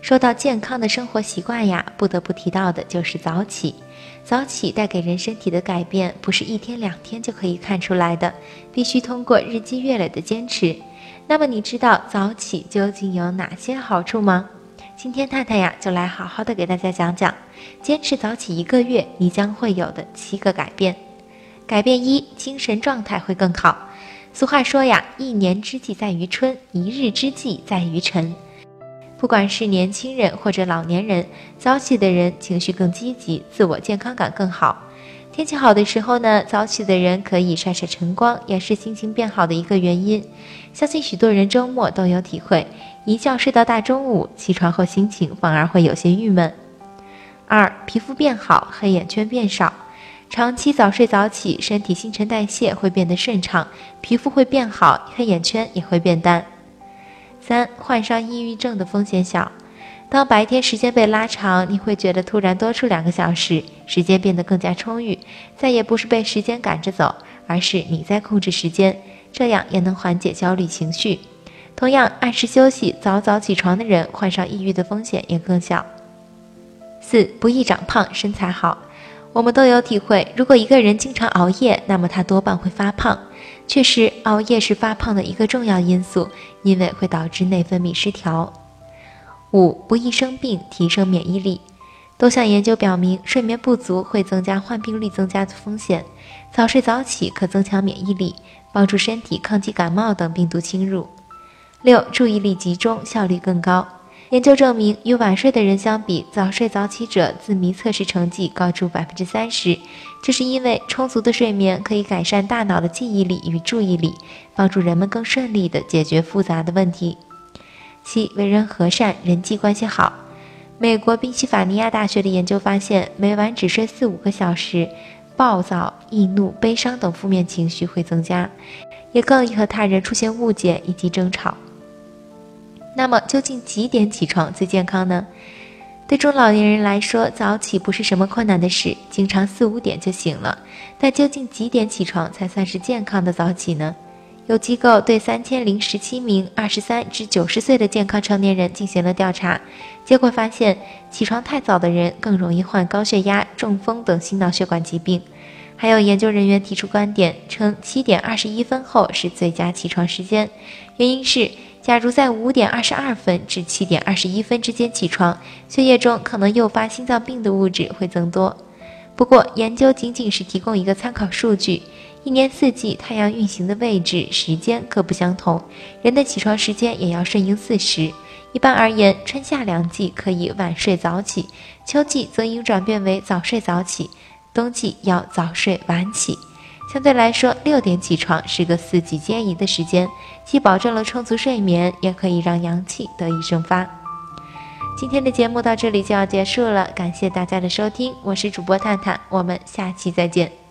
说到健康的生活习惯呀，不得不提到的就是早起。早起带给人身体的改变，不是一天两天就可以看出来的，必须通过日积月累的坚持。那么你知道早起究竟有哪些好处吗？今天太太呀，就来好好的给大家讲讲，坚持早起一个月，你将会有的七个改变。改变一，精神状态会更好。俗话说呀，一年之计在于春，一日之计在于晨。不管是年轻人或者老年人，早起的人情绪更积极，自我健康感更好。天气好的时候呢，早起的人可以晒晒晨光，也是心情变好的一个原因。相信许多人周末都有体会，一觉睡到大中午，起床后心情反而会有些郁闷。二，皮肤变好，黑眼圈变少。长期早睡早起，身体新陈代谢会变得顺畅，皮肤会变好，黑眼圈也会变淡。三，患上抑郁症的风险小。当白天时间被拉长，你会觉得突然多出两个小时，时间变得更加充裕，再也不是被时间赶着走，而是你在控制时间，这样也能缓解焦虑情绪。同样，按时休息、早早起床的人，患上抑郁的风险也更小。四，不易长胖，身材好。我们都有体会，如果一个人经常熬夜，那么他多半会发胖。确实，熬夜是发胖的一个重要因素，因为会导致内分泌失调。五，不易生病，提升免疫力。多项研究表明，睡眠不足会增加患病率增加的风险。早睡早起可增强免疫力，帮助身体抗击感冒等病毒侵入。六，注意力集中，效率更高。研究证明，与晚睡的人相比，早睡早起者自迷测试成绩高出百分之三十。这是因为充足的睡眠可以改善大脑的记忆力与注意力，帮助人们更顺利地解决复杂的问题。七，为人和善，人际关系好。美国宾夕法尼亚大学的研究发现，每晚只睡四五个小时，暴躁、易怒、悲伤等负面情绪会增加，也更易和他人出现误解以及争吵。那么究竟几点起床最健康呢？对中老年人来说，早起不是什么困难的事，经常四五点就醒了。但究竟几点起床才算是健康的早起呢？有机构对三千零十七名二十三至九十岁的健康成年人进行了调查，结果发现，起床太早的人更容易患高血压、中风等心脑血管疾病。还有研究人员提出观点，称七点二十一分后是最佳起床时间，原因是。假如在五点二十二分至七点二十一分之间起床，血液中可能诱发心脏病的物质会增多。不过，研究仅仅是提供一个参考数据。一年四季，太阳运行的位置、时间各不相同，人的起床时间也要顺应四时。一般而言，春夏两季可以晚睡早起，秋季则应转变为早睡早起，冬季要早睡晚起。相对来说，六点起床是个四季皆宜的时间，既保证了充足睡眠，也可以让阳气得以生发。今天的节目到这里就要结束了，感谢大家的收听，我是主播探探，我们下期再见。